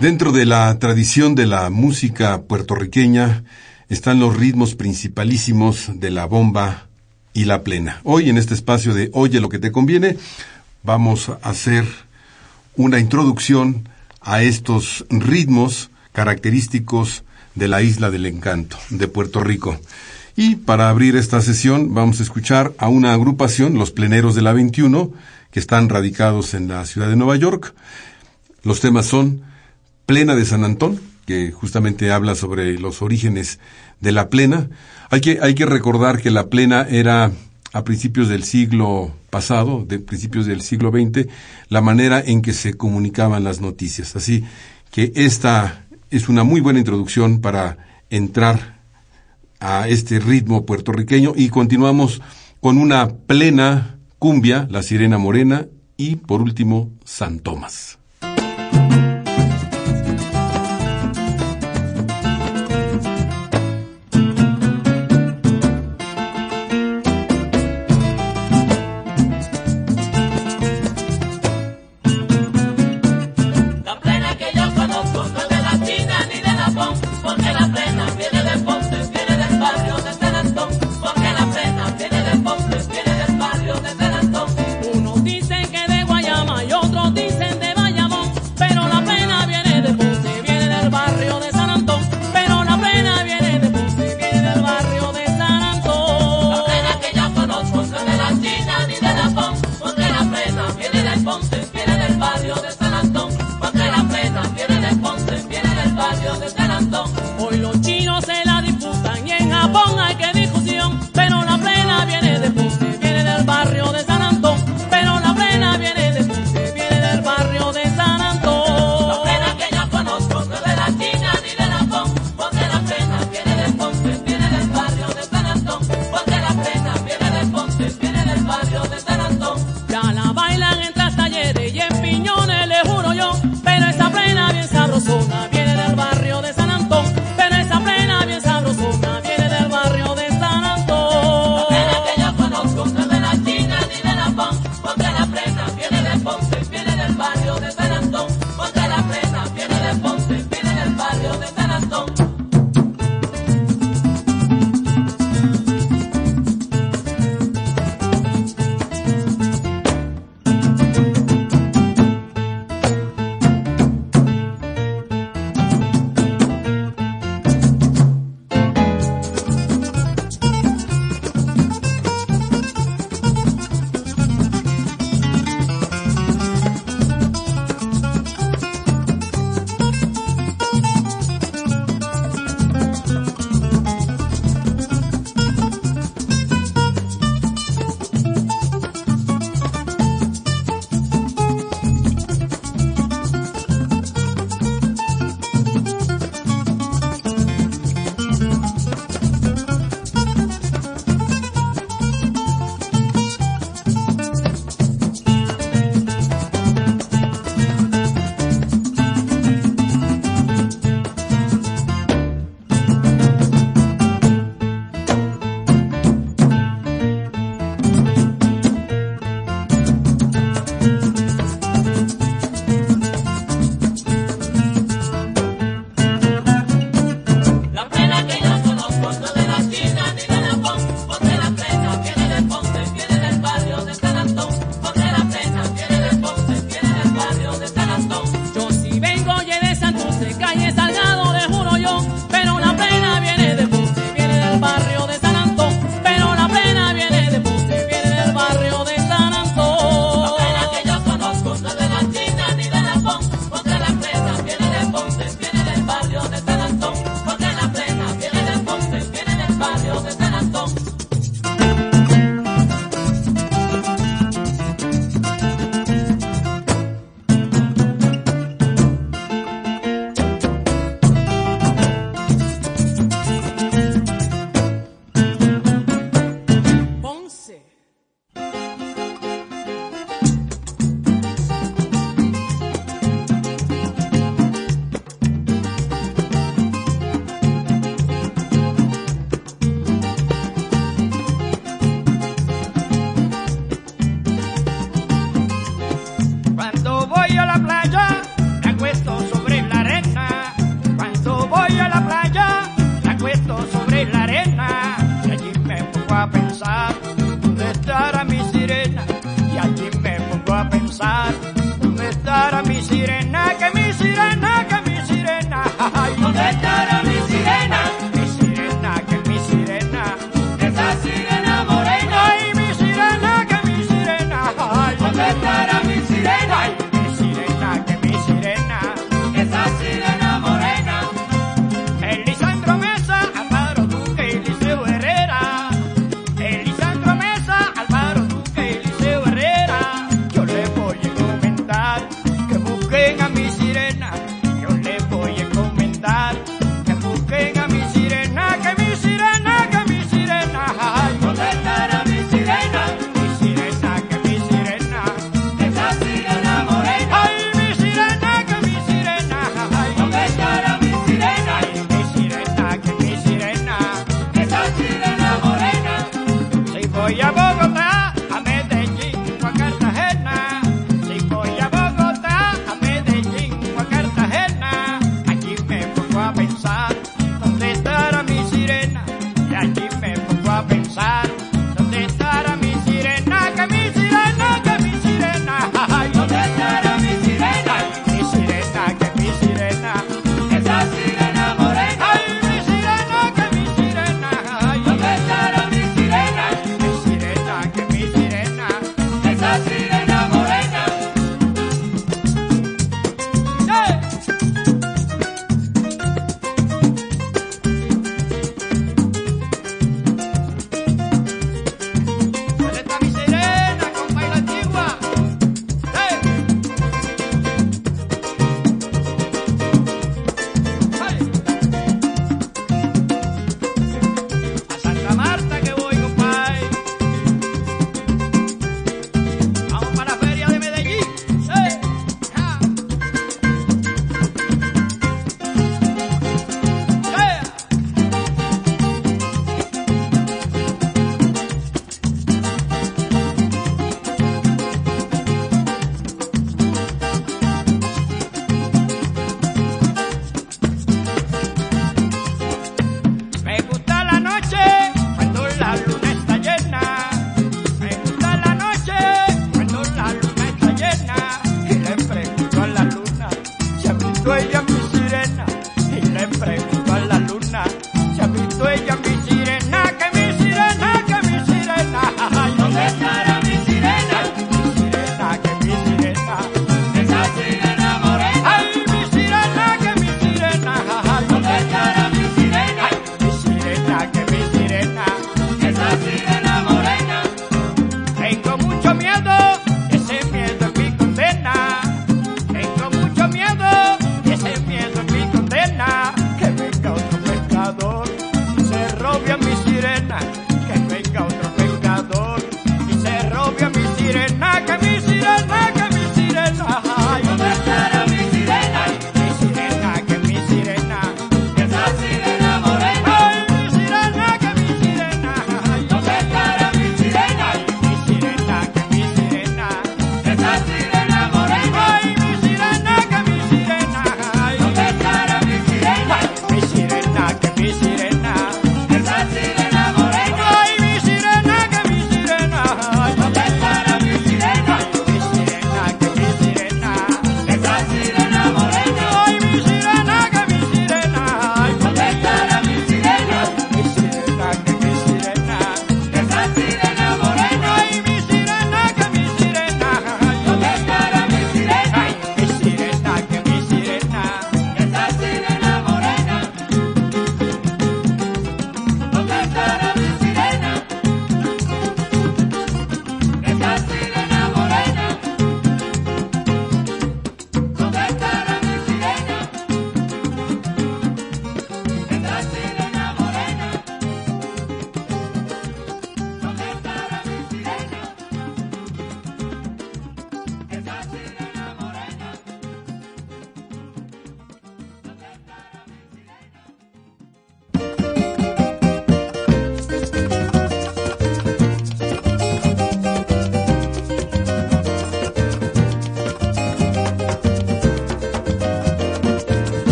Dentro de la tradición de la música puertorriqueña están los ritmos principalísimos de la bomba y la plena. Hoy en este espacio de Oye lo que te conviene vamos a hacer una introducción a estos ritmos característicos de la isla del encanto, de Puerto Rico. Y para abrir esta sesión vamos a escuchar a una agrupación, los pleneros de la 21, que están radicados en la ciudad de Nueva York. Los temas son Plena de San Antón, que justamente habla sobre los orígenes de la plena. Hay que, hay que recordar que la plena era a principios del siglo pasado, de principios del siglo XX, la manera en que se comunicaban las noticias. Así que esta es una muy buena introducción para entrar a este ritmo puertorriqueño y continuamos con una plena cumbia, la sirena morena y por último San Tomás.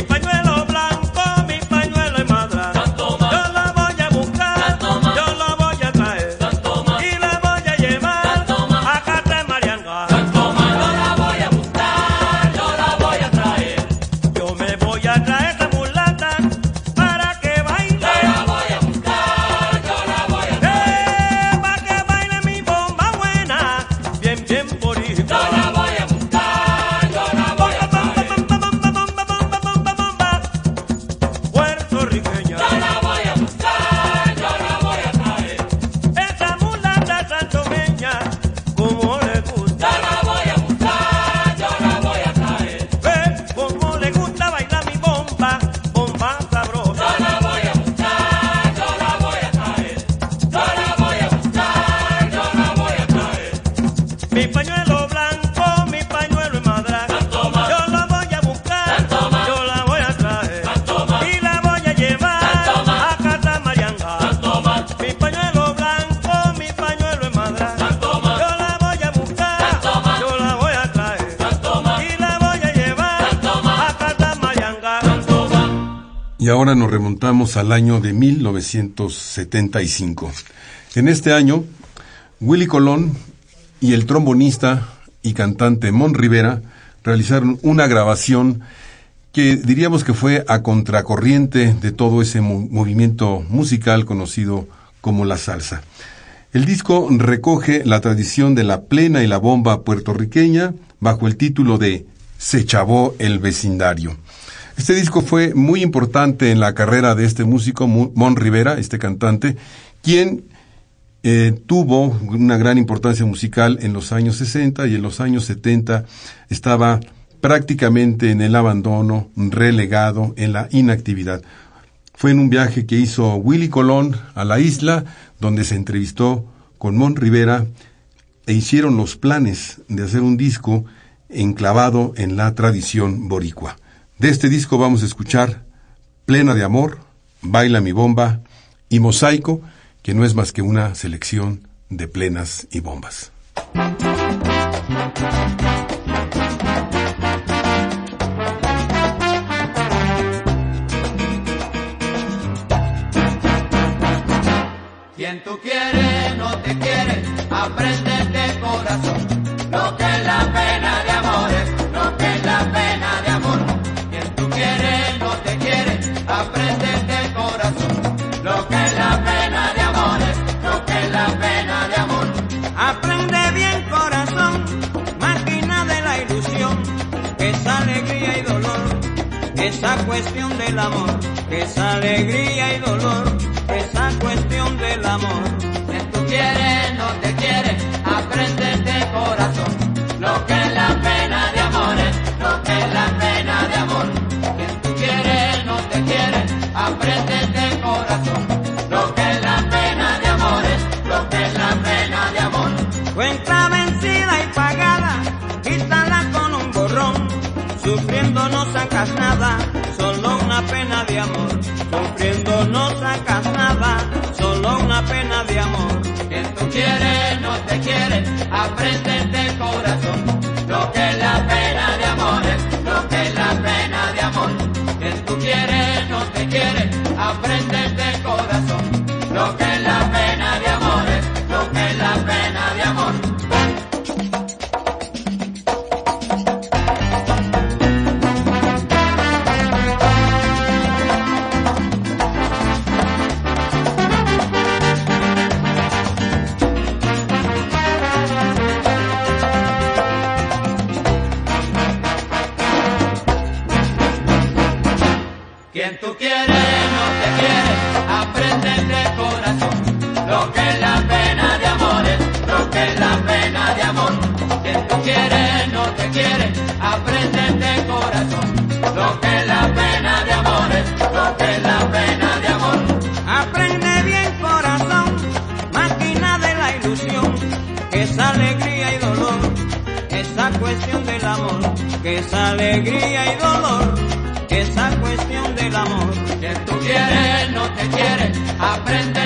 y pañuelo. Al año de 1975. En este año, Willy Colón y el trombonista y cantante Mon Rivera realizaron una grabación que diríamos que fue a contracorriente de todo ese movimiento musical conocido como la salsa. El disco recoge la tradición de la plena y la bomba puertorriqueña bajo el título de Se chavó el vecindario. Este disco fue muy importante en la carrera de este músico, Mon Rivera, este cantante, quien eh, tuvo una gran importancia musical en los años 60 y en los años 70 estaba prácticamente en el abandono, relegado, en la inactividad. Fue en un viaje que hizo Willy Colón a la isla, donde se entrevistó con Mon Rivera e hicieron los planes de hacer un disco enclavado en la tradición boricua. De este disco vamos a escuchar Plena de Amor, Baila mi bomba y Mosaico, que no es más que una selección de plenas y bombas. Quien tú quieres no te quiere, aprende de corazón lo que es la pena de amores, lo que es la pena de esa cuestión del amor, esa alegría y dolor, esa cuestión del amor. Quien tú quieres no te amor. Sufriendo no sacas nada, solo una pena de amor. Quien tú quieres no te quiere, aprende de corazón que esa alegría y dolor, esa cuestión del amor. Quien tú quieres no te quiere, aprende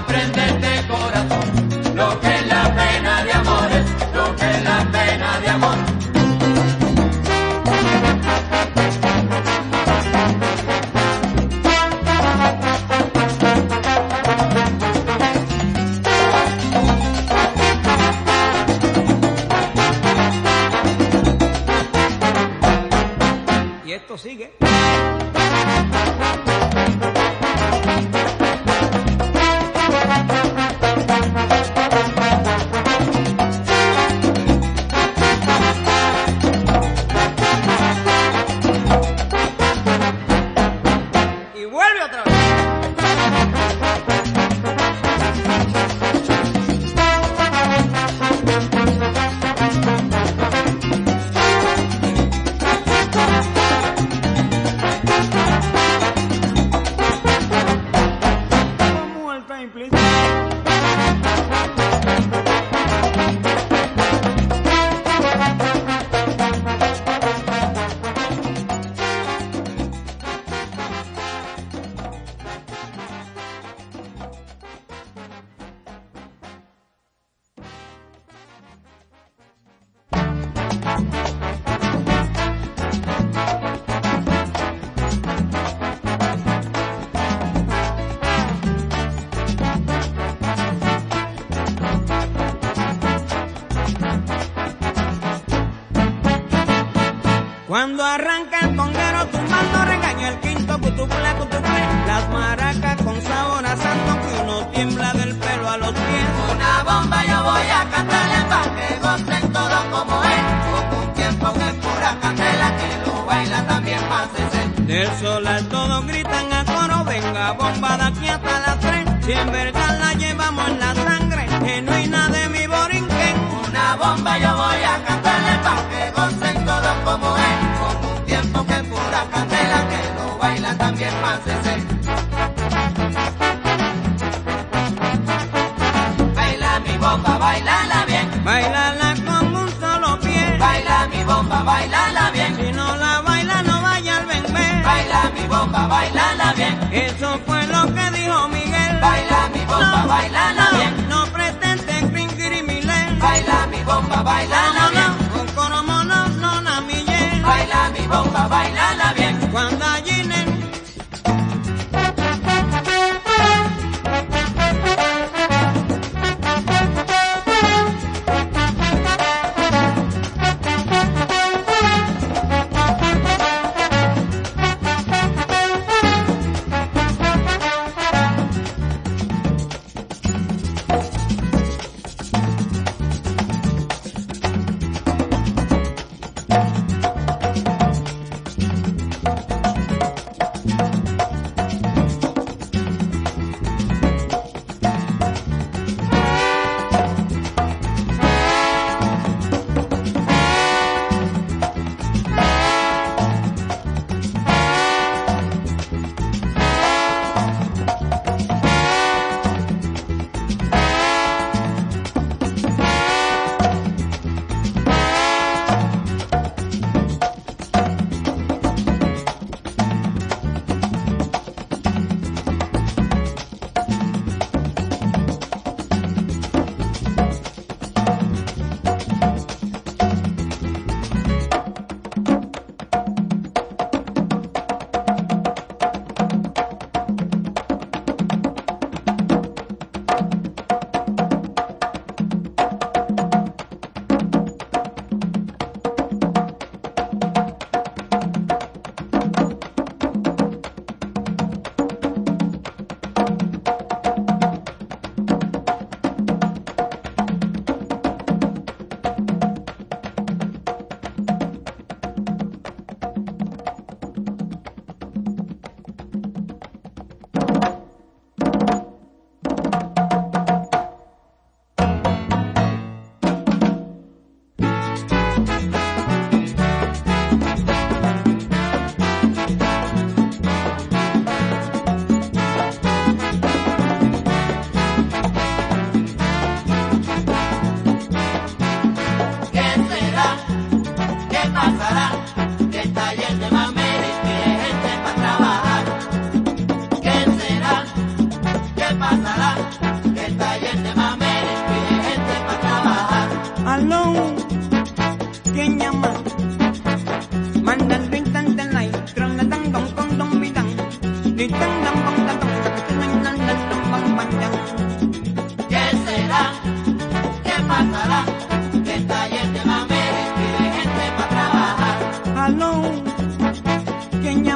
quiere, el todos gritan a coro, venga bomba de aquí hasta las tres. Si en verdad la llevamos en la sangre, genuina de mi borinquen. Una bomba yo voy a cantarle pa' que gocen todos como es. Con un tiempo que pura candela, que lo baila también más Eso fue lo que dijo Miguel. Baila mi bomba, baila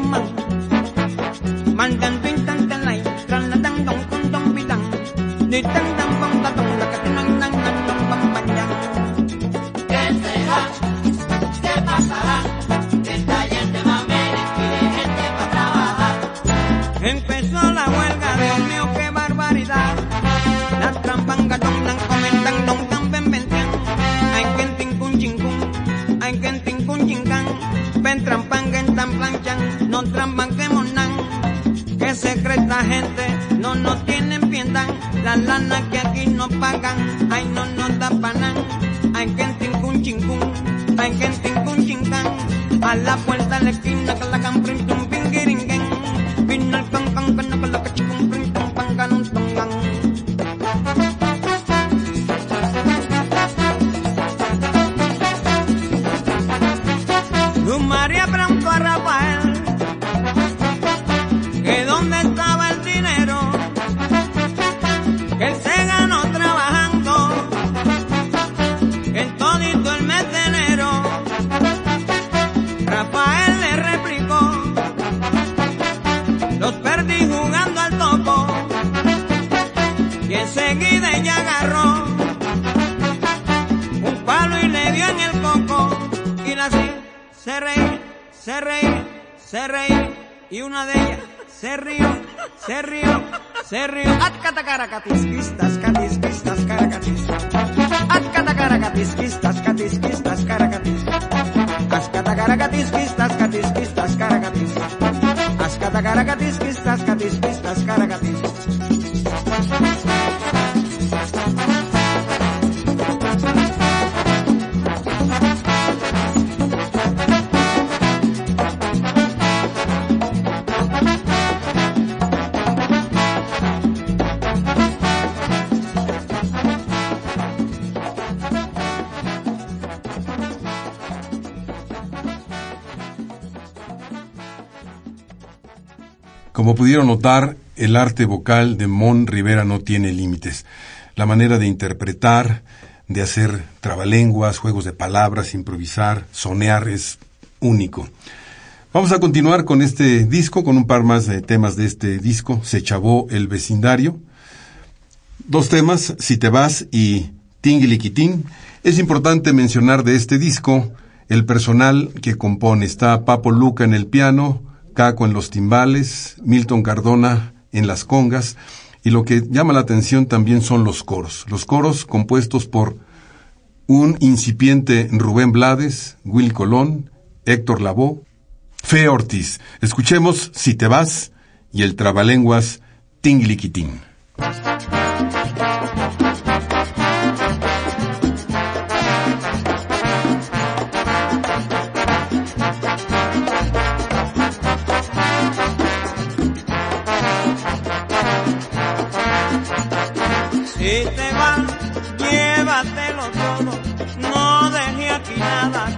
mamá. Pudieron notar, el arte vocal de Mon Rivera no tiene límites. La manera de interpretar, de hacer trabalenguas, juegos de palabras, improvisar, sonear es único. Vamos a continuar con este disco, con un par más de temas de este disco. Se chavó el vecindario. Dos temas, Si te vas y Tinguiliquitín. Es importante mencionar de este disco el personal que compone. Está Papo Luca en el piano, Caco en los timbales, Milton Cardona en las congas, y lo que llama la atención también son los coros. Los coros compuestos por un incipiente Rubén Blades, Will Colón, Héctor Lavoe, Fe Ortiz. Escuchemos Si te vas y el trabalenguas Tingliquitín.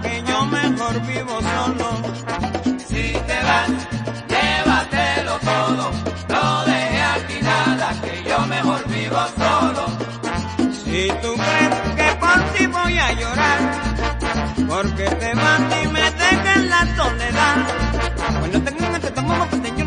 Que yo mejor vivo solo. Si te vas, llévatelo todo. No deje aquí nada, que yo mejor vivo solo. Si tú crees que por ti voy a llorar, porque te vas y me dejas en la soledad. Bueno, tengo que te tomo porque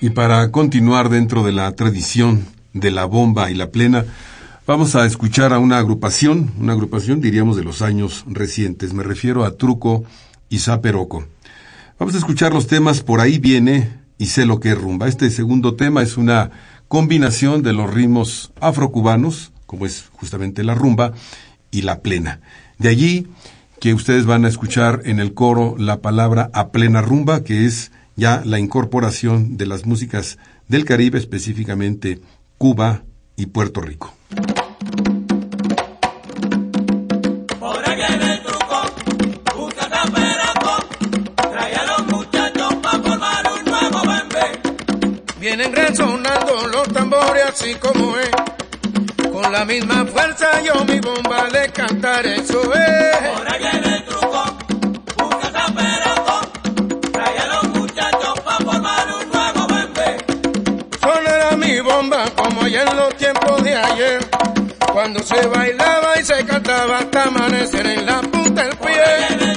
Y para continuar dentro de la tradición de la bomba y la plena, vamos a escuchar a una agrupación, una agrupación diríamos de los años recientes. Me refiero a Truco y Zaperoco. Vamos a escuchar los temas Por ahí viene y sé lo que es rumba. Este segundo tema es una combinación de los ritmos afrocubanos, como es justamente la rumba, y la plena. De allí que ustedes van a escuchar en el coro la palabra a plena rumba, que es ya la incorporación de las músicas del Caribe, específicamente Cuba y Puerto Rico. Por ahí viene el truco, busca zaperaco, trae a los muchachos pa' formar un nuevo bembé. Vienen resonando los tambores así como es. Con la misma fuerza yo mi bomba le cantaré, eso es. Ahí viene el truco, busca zaperaco, trae a los muchachos pa' formar un nuevo bembé. Sonará mi bomba como allá en los tiempos de ayer. Cuando se bailaba y se cantaba hasta amanecer en la punta del pie.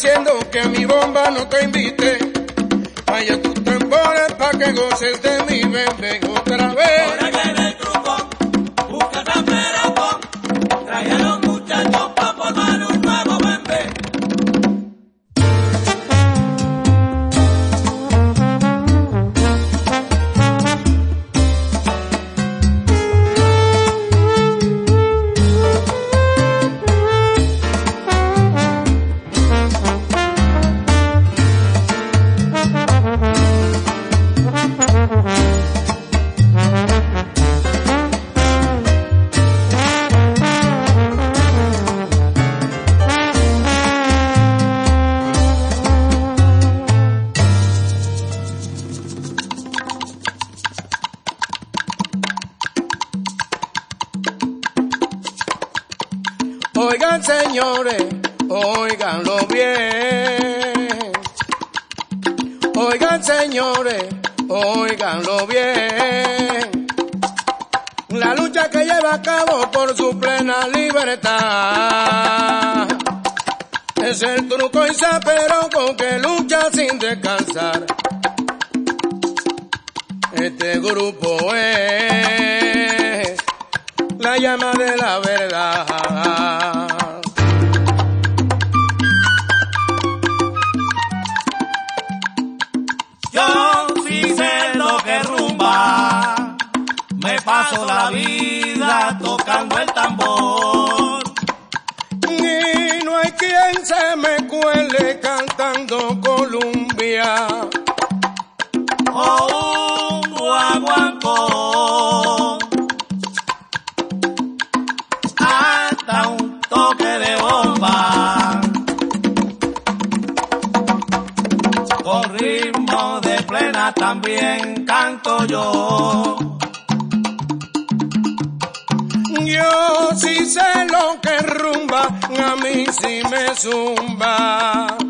Diciendo que a mi bomba no te invite. Vaya tus tambores pa' que goces de mi bebé otra vez. A mí sí me zumba.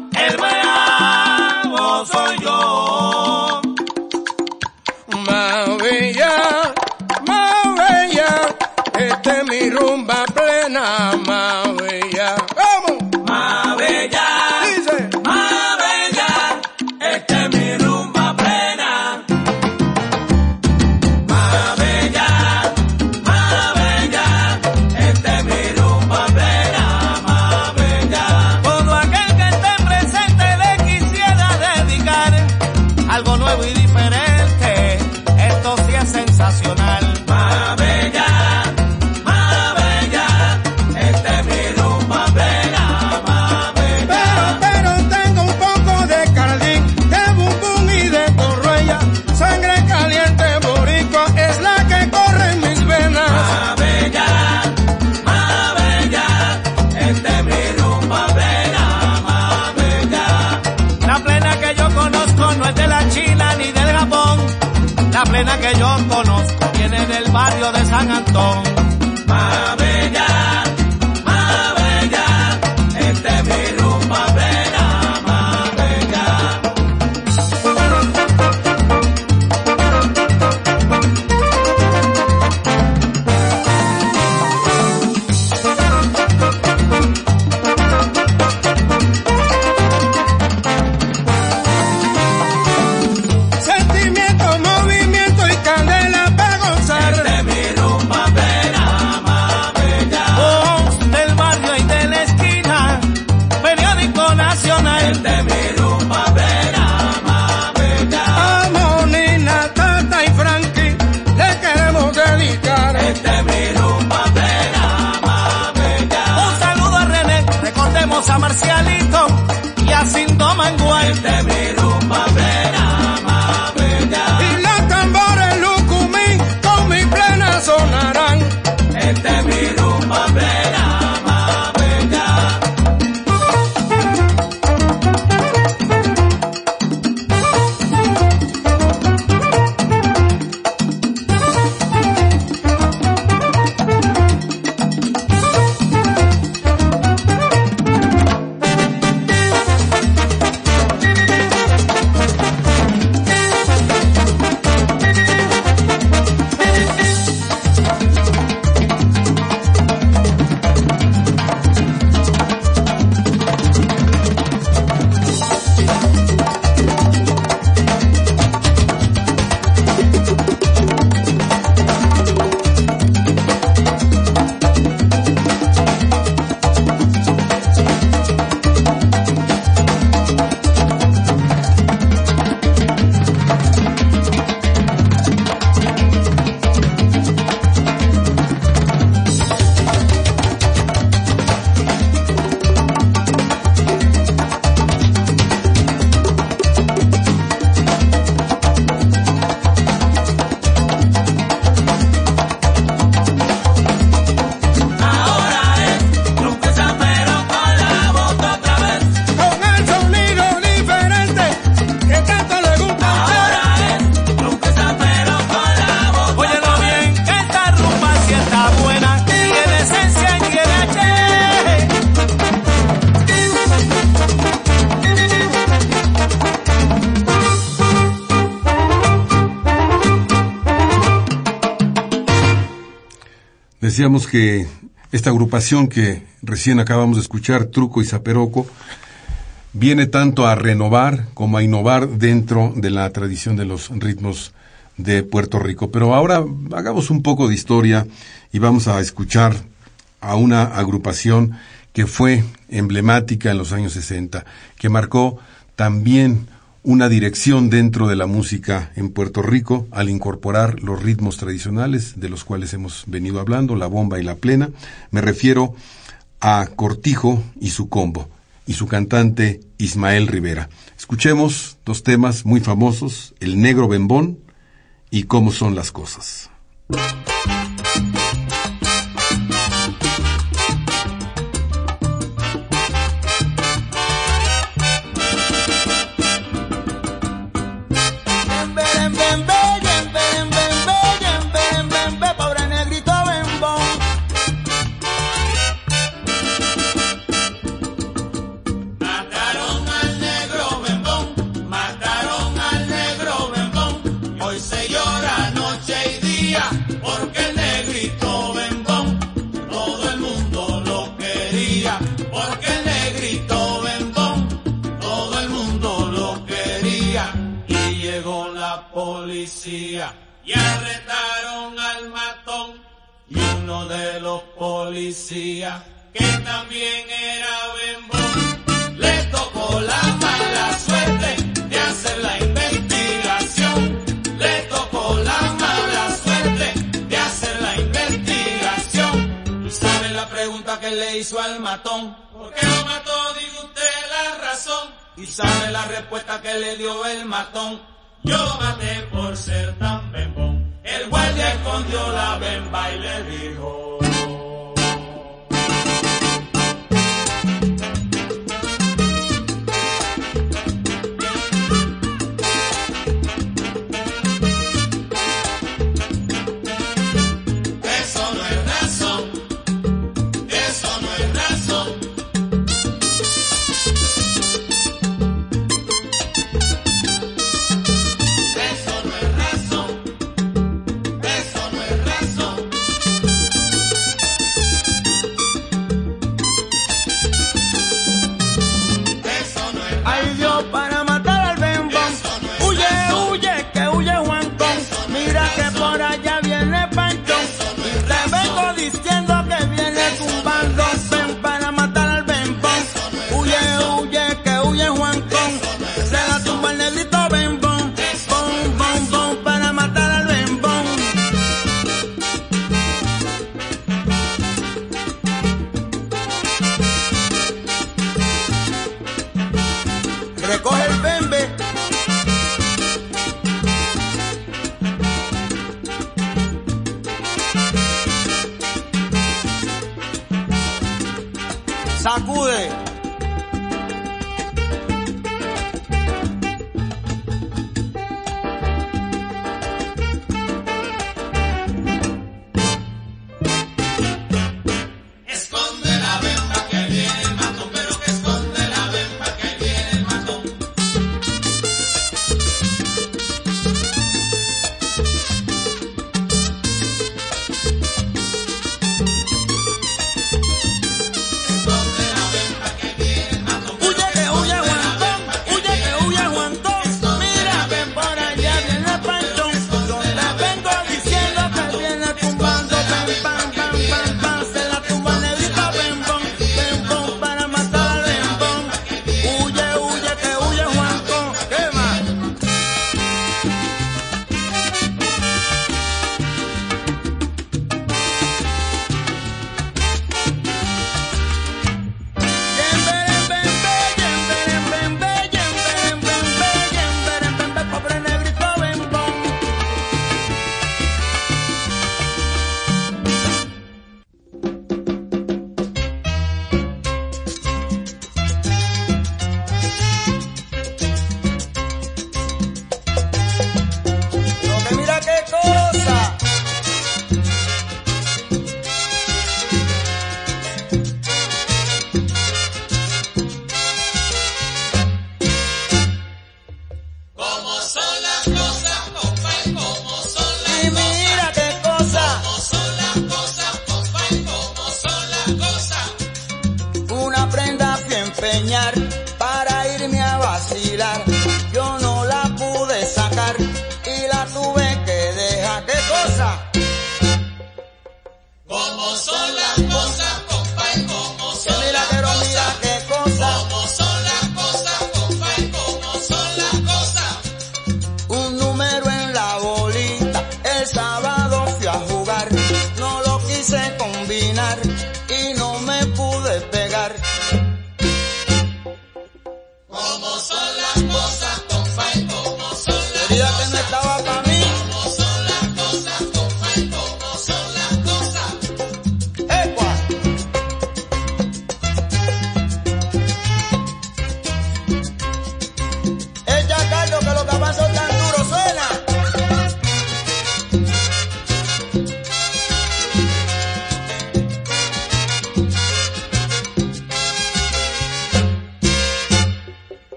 Decíamos que esta agrupación que recién acabamos de escuchar, Truco y Zaperoco, viene tanto a renovar como a innovar dentro de la tradición de los ritmos de Puerto Rico. Pero ahora hagamos un poco de historia y vamos a escuchar a una agrupación que fue emblemática en los años 60, que marcó también una dirección dentro de la música en Puerto Rico al incorporar los ritmos tradicionales de los cuales hemos venido hablando, la bomba y la plena. Me refiero a Cortijo y su combo y su cantante Ismael Rivera. Escuchemos dos temas muy famosos, El negro bembón y Cómo son las cosas. Y arrestaron al matón y uno de los policías que también era bembón le tocó la mala suerte de hacer la investigación. Le tocó la mala suerte de hacer la investigación. Saben la pregunta que le hizo al matón. ¿por qué lo mató? diga usted la razón. Y sabe la respuesta que le dio el matón yo maté por ser tan bembón. El guardia escondió la bemba y le dijo.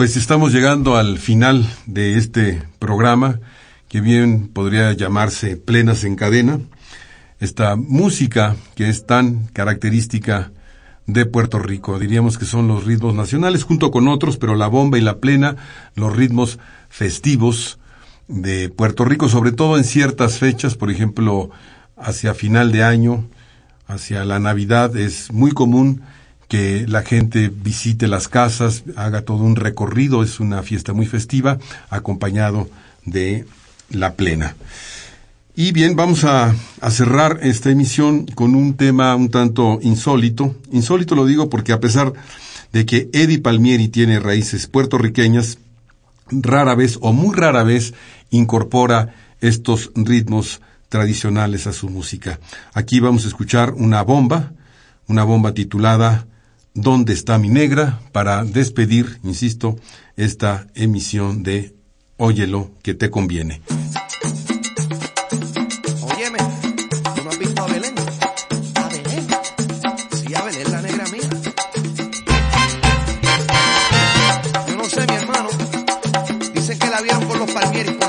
Pues estamos llegando al final de este programa, que bien podría llamarse Plenas en Cadena. Esta música que es tan característica de Puerto Rico. Diríamos que son los ritmos nacionales, junto con otros, pero la bomba y la plena, los ritmos festivos de Puerto Rico, sobre todo en ciertas fechas, por ejemplo, hacia final de año, hacia la Navidad, es muy común que la gente visite las casas, haga todo un recorrido, es una fiesta muy festiva, acompañado de la plena. Y bien, vamos a, a, cerrar esta emisión con un tema un tanto insólito. Insólito lo digo porque a pesar de que Eddie Palmieri tiene raíces puertorriqueñas, rara vez o muy rara vez incorpora estos ritmos tradicionales a su música. Aquí vamos a escuchar una bomba, una bomba titulada ¿Dónde está mi negra? para despedir, insisto, esta emisión de Óyelo que te conviene. Óyeme, ¿tú no has visto a Belén? ¿A Belén? Sí, a Belén, la negra mía. Yo no sé, mi hermano. Dicen que la vieron con los palmieris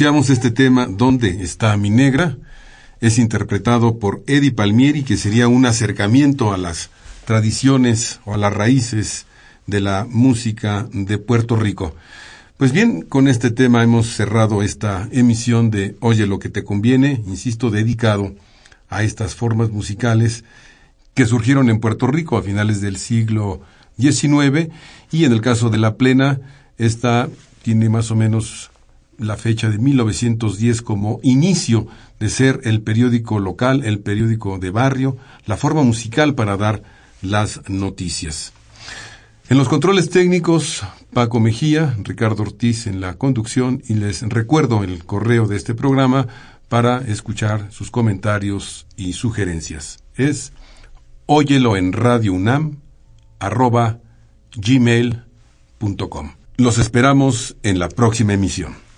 este tema, ¿Dónde está mi negra? es interpretado por Eddie Palmieri, que sería un acercamiento a las tradiciones o a las raíces de la música de Puerto Rico. Pues bien, con este tema hemos cerrado esta emisión de Oye lo que te conviene, insisto, dedicado a estas formas musicales que surgieron en Puerto Rico a finales del siglo XIX y en el caso de la plena, esta tiene más o menos la fecha de 1910 como inicio de ser el periódico local, el periódico de barrio, la forma musical para dar las noticias. En los controles técnicos, Paco Mejía, Ricardo Ortiz en la conducción y les recuerdo el correo de este programa para escuchar sus comentarios y sugerencias. Es óyelo en Radio UNAM arroba gmail.com. Los esperamos en la próxima emisión.